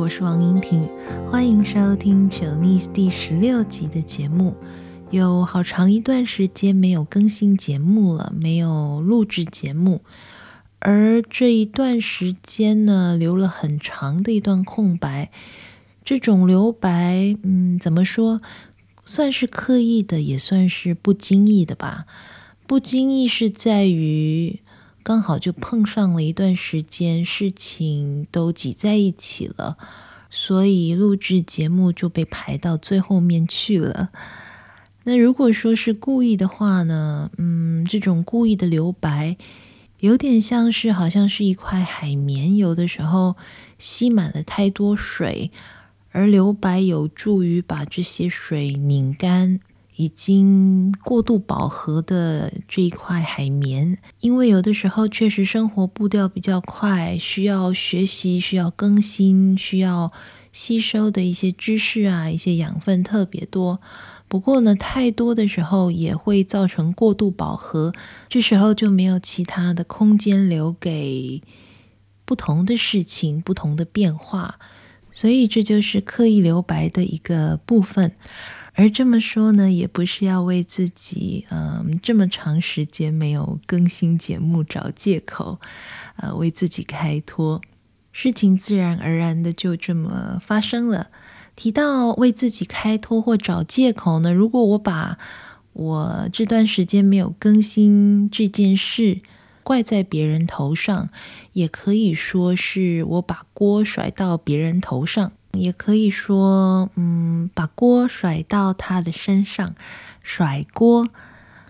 我是王英婷，欢迎收听《九逆》第十六集的节目。有好长一段时间没有更新节目了，没有录制节目，而这一段时间呢，留了很长的一段空白。这种留白，嗯，怎么说？算是刻意的，也算是不经意的吧。不经意是在于。刚好就碰上了一段时间，事情都挤在一起了，所以录制节目就被排到最后面去了。那如果说是故意的话呢？嗯，这种故意的留白，有点像是好像是一块海绵，有的时候吸满了太多水，而留白有助于把这些水拧干。已经过度饱和的这一块海绵，因为有的时候确实生活步调比较快，需要学习、需要更新、需要吸收的一些知识啊，一些养分特别多。不过呢，太多的时候也会造成过度饱和，这时候就没有其他的空间留给不同的事情、不同的变化，所以这就是刻意留白的一个部分。而这么说呢，也不是要为自己，嗯，这么长时间没有更新节目找借口，呃，为自己开脱。事情自然而然的就这么发生了。提到为自己开脱或找借口呢，如果我把我这段时间没有更新这件事怪在别人头上，也可以说是我把锅甩到别人头上。也可以说，嗯，把锅甩到他的身上，甩锅，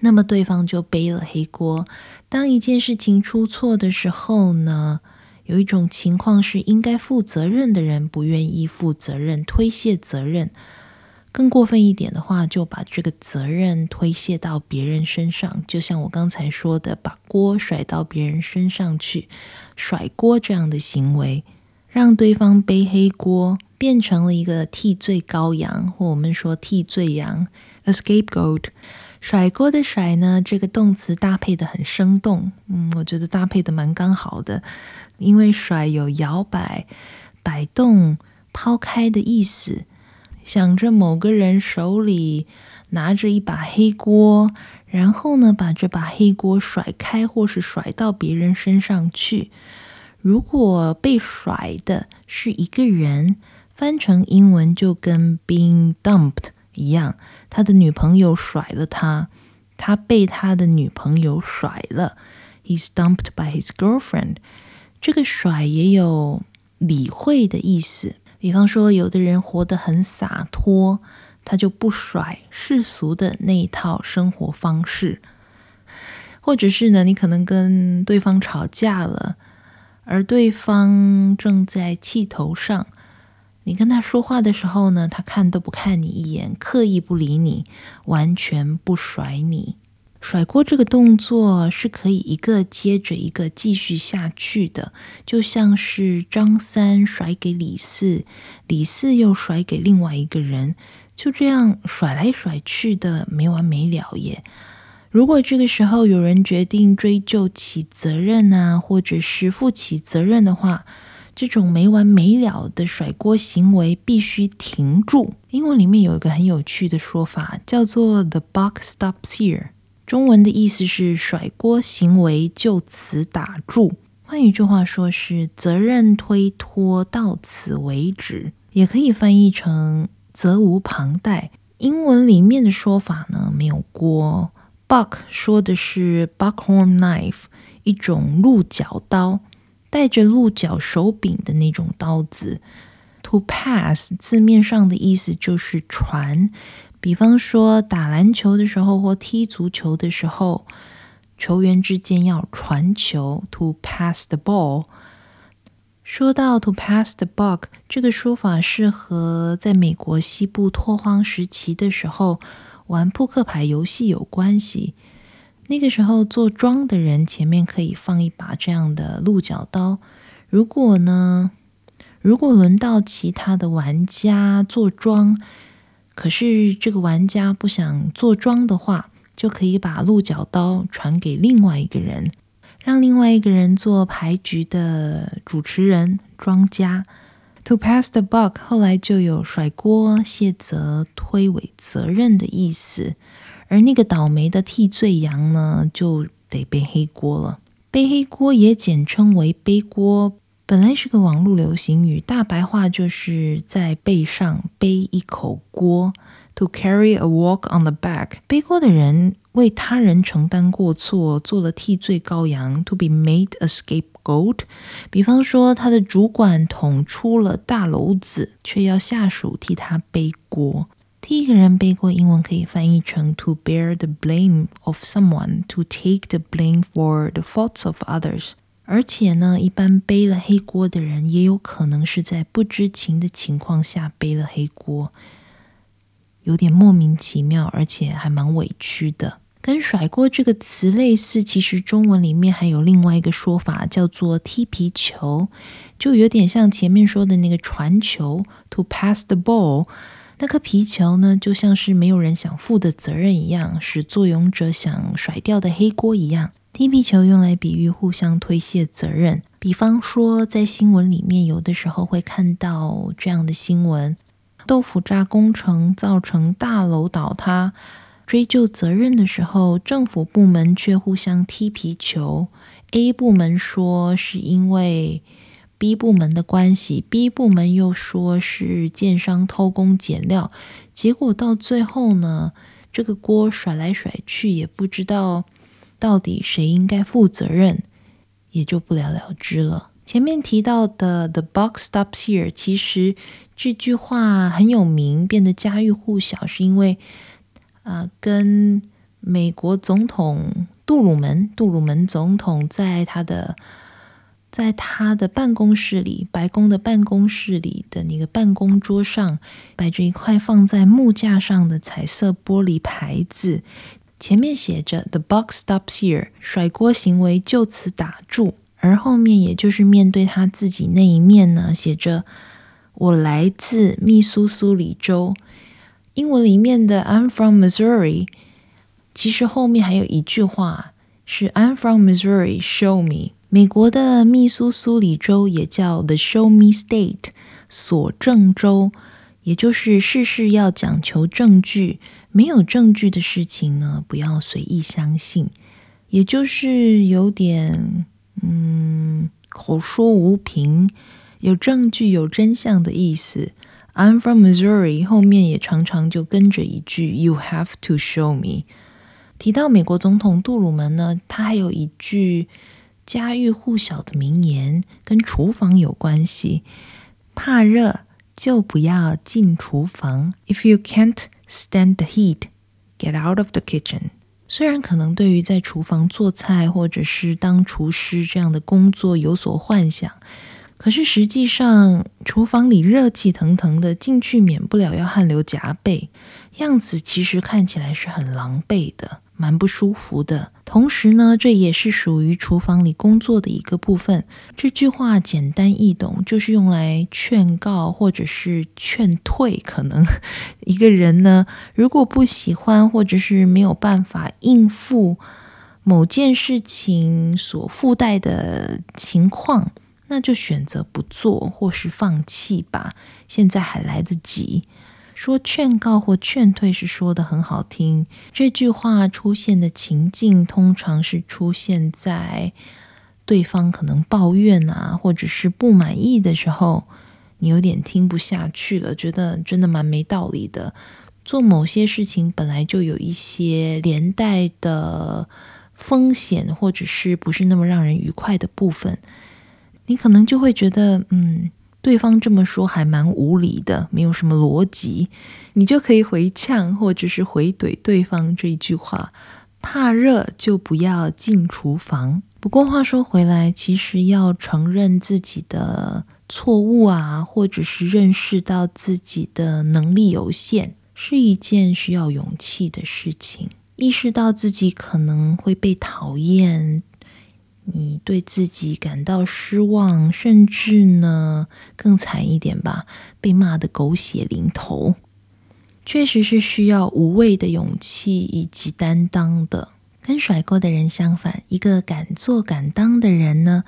那么对方就背了黑锅。当一件事情出错的时候呢，有一种情况是应该负责任的人不愿意负责任，推卸责任。更过分一点的话，就把这个责任推卸到别人身上，就像我刚才说的，把锅甩到别人身上去，甩锅这样的行为。让对方背黑锅，变成了一个替罪羔羊，或我们说替罪羊，a scapegoat。甩锅的甩呢，这个动词搭配得很生动，嗯，我觉得搭配得蛮刚好的，因为甩有摇摆、摆动、抛开的意思。想着某个人手里拿着一把黑锅，然后呢，把这把黑锅甩开，或是甩到别人身上去。如果被甩的是一个人，翻成英文就跟 being dumped 一样，他的女朋友甩了他，他被他的女朋友甩了。He's dumped by his girlfriend。这个甩也有理会的意思，比方说，有的人活得很洒脱，他就不甩世俗的那一套生活方式，或者是呢，你可能跟对方吵架了。而对方正在气头上，你跟他说话的时候呢，他看都不看你一眼，刻意不理你，完全不甩你。甩锅这个动作是可以一个接着一个继续下去的，就像是张三甩给李四，李四又甩给另外一个人，就这样甩来甩去的，没完没了耶。如果这个时候有人决定追究起责任啊，或者是负起责任的话，这种没完没了的甩锅行为必须停住。英文里面有一个很有趣的说法，叫做 “the buck stops here”，中文的意思是甩锅行为就此打住。换一句话说，是责任推脱到此为止，也可以翻译成责无旁贷。英文里面的说法呢，没有锅。Buck 说的是 buckhorn knife，一种鹿角刀，带着鹿角手柄的那种刀子。To pass 字面上的意思就是传，比方说打篮球的时候或踢足球的时候，球员之间要传球。To pass the ball。说到 to pass the buck 这个说法，适合在美国西部拓荒时期的时候。玩扑克牌游戏有关系。那个时候做庄的人前面可以放一把这样的鹿角刀。如果呢，如果轮到其他的玩家做庄，可是这个玩家不想做庄的话，就可以把鹿角刀传给另外一个人，让另外一个人做牌局的主持人、庄家。To pass the buck 后来就有甩锅、卸责、推诿责任的意思，而那个倒霉的替罪羊呢，就得背黑锅了。背黑锅也简称为背锅，本来是个网络流行语，大白话就是在背上背一口锅。To carry a walk on the back，背锅的人为他人承担过错，做了替罪羔羊。To be made a scape 比方说他的主管捅出了大篓子，却要下属替他背锅。替一个人背锅，英文可以翻译成 to bear the blame of someone，to take the blame for the faults of others。而且呢，一般背了黑锅的人，也有可能是在不知情的情况下背了黑锅。有点莫名其妙，而且还蛮委屈的。跟甩锅这个词类似，其实中文里面还有另外一个说法，叫做踢皮球，就有点像前面说的那个传球，to pass the ball。那颗皮球呢，就像是没有人想负的责任一样，是作俑者想甩掉的黑锅一样。踢皮球用来比喻互相推卸责任，比方说在新闻里面，有的时候会看到这样的新闻。豆腐渣工程造成大楼倒塌，追究责任的时候，政府部门却互相踢皮球。A 部门说是因为 B 部门的关系，B 部门又说是建商偷工减料，结果到最后呢，这个锅甩来甩去，也不知道到底谁应该负责任，也就不了了之了。前面提到的 “The box stops here”，其实这句话很有名，变得家喻户晓，是因为啊、跟美国总统杜鲁门，杜鲁门总统在他的在他的办公室里，白宫的办公室里的那个办公桌上，摆着一块放在木架上的彩色玻璃牌子，前面写着 “The box stops here”，甩锅行为就此打住。而后面，也就是面对他自己那一面呢，写着“我来自密苏苏里州”。英文里面的 “I'm from Missouri”，其实后面还有一句话是 “I'm from Missouri, show me”。美国的密苏苏里州也叫 “The Show Me State”，所证州，也就是事事要讲求证据，没有证据的事情呢，不要随意相信，也就是有点。嗯，口说无凭，有证据、有真相的意思。I'm from Missouri，后面也常常就跟着一句 “You have to show me”。提到美国总统杜鲁门呢，他还有一句家喻户晓的名言，跟厨房有关系：怕热就不要进厨房。If you can't stand the heat, get out of the kitchen. 虽然可能对于在厨房做菜或者是当厨师这样的工作有所幻想，可是实际上厨房里热气腾腾的，进去免不了要汗流浃背，样子其实看起来是很狼狈的。蛮不舒服的，同时呢，这也是属于厨房里工作的一个部分。这句话简单易懂，就是用来劝告或者是劝退。可能一个人呢，如果不喜欢或者是没有办法应付某件事情所附带的情况，那就选择不做或是放弃吧。现在还来得及。说劝告或劝退是说得很好听，这句话出现的情境通常是出现在对方可能抱怨啊，或者是不满意的时候，你有点听不下去了，觉得真的蛮没道理的。做某些事情本来就有一些连带的风险，或者是不是那么让人愉快的部分，你可能就会觉得，嗯。对方这么说还蛮无理的，没有什么逻辑，你就可以回呛或者是回怼对方这一句话：怕热就不要进厨房。不过话说回来，其实要承认自己的错误啊，或者是认识到自己的能力有限，是一件需要勇气的事情。意识到自己可能会被讨厌。你对自己感到失望，甚至呢更惨一点吧，被骂得狗血淋头，确实是需要无畏的勇气以及担当的。跟甩锅的人相反，一个敢做敢当的人呢，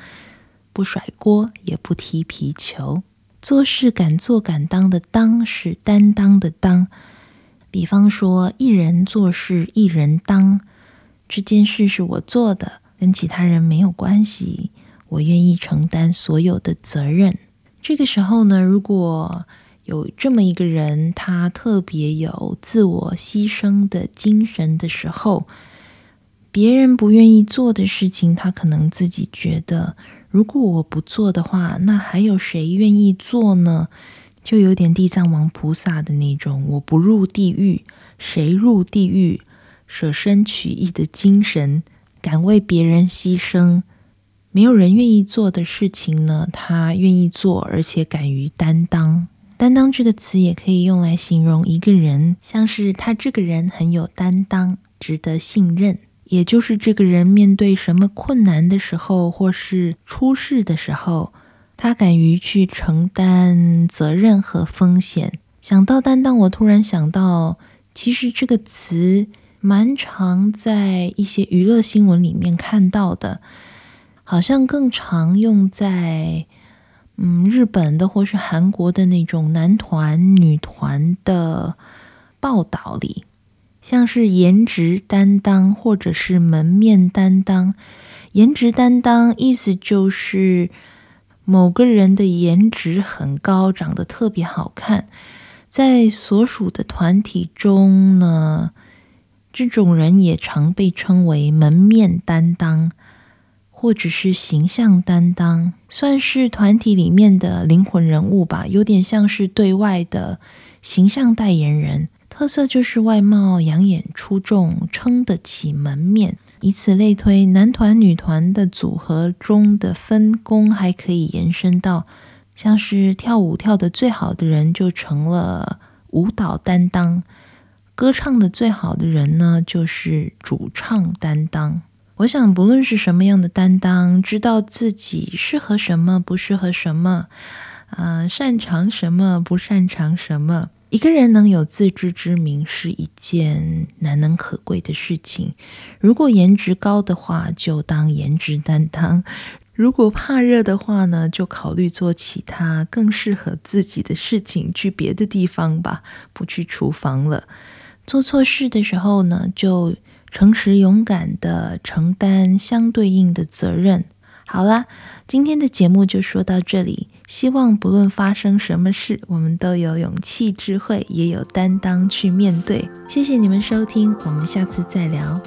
不甩锅也不踢皮球。做事敢做敢当的当是担当的当。比方说，一人做事一人当，这件事是我做的，跟其他人没有关系，我愿意承担所有的责任。这个时候呢，如果有这么一个人，他特别有自我牺牲的精神的时候，别人不愿意做的事情，他可能自己觉得，如果我不做的话，那还有谁愿意做呢？就有点地藏王菩萨的那种，我不入地狱，谁入地狱？舍身取义的精神，敢为别人牺牲。没有人愿意做的事情呢，他愿意做，而且敢于担当。担当这个词也可以用来形容一个人，像是他这个人很有担当，值得信任。也就是这个人面对什么困难的时候，或是出事的时候，他敢于去承担责任和风险。想到担当，我突然想到，其实这个词蛮常在一些娱乐新闻里面看到的。好像更常用在嗯日本的或是韩国的那种男团女团的报道里，像是颜值担当或者是门面担当。颜值担当意思就是某个人的颜值很高，长得特别好看，在所属的团体中呢，这种人也常被称为门面担当。或者是形象担当，算是团体里面的灵魂人物吧，有点像是对外的形象代言人。特色就是外貌养眼出众，撑得起门面。以此类推，男团、女团的组合中的分工还可以延伸到，像是跳舞跳得最好的人就成了舞蹈担当，歌唱得最好的人呢，就是主唱担当。我想，不论是什么样的担当，知道自己适合什么，不适合什么，呃，擅长什么，不擅长什么，一个人能有自知之明，是一件难能可贵的事情。如果颜值高的话，就当颜值担当；如果怕热的话呢，就考虑做其他更适合自己的事情，去别的地方吧，不去厨房了。做错事的时候呢，就。诚实勇敢地承担相对应的责任。好啦，今天的节目就说到这里。希望不论发生什么事，我们都有勇气、智慧，也有担当去面对。谢谢你们收听，我们下次再聊。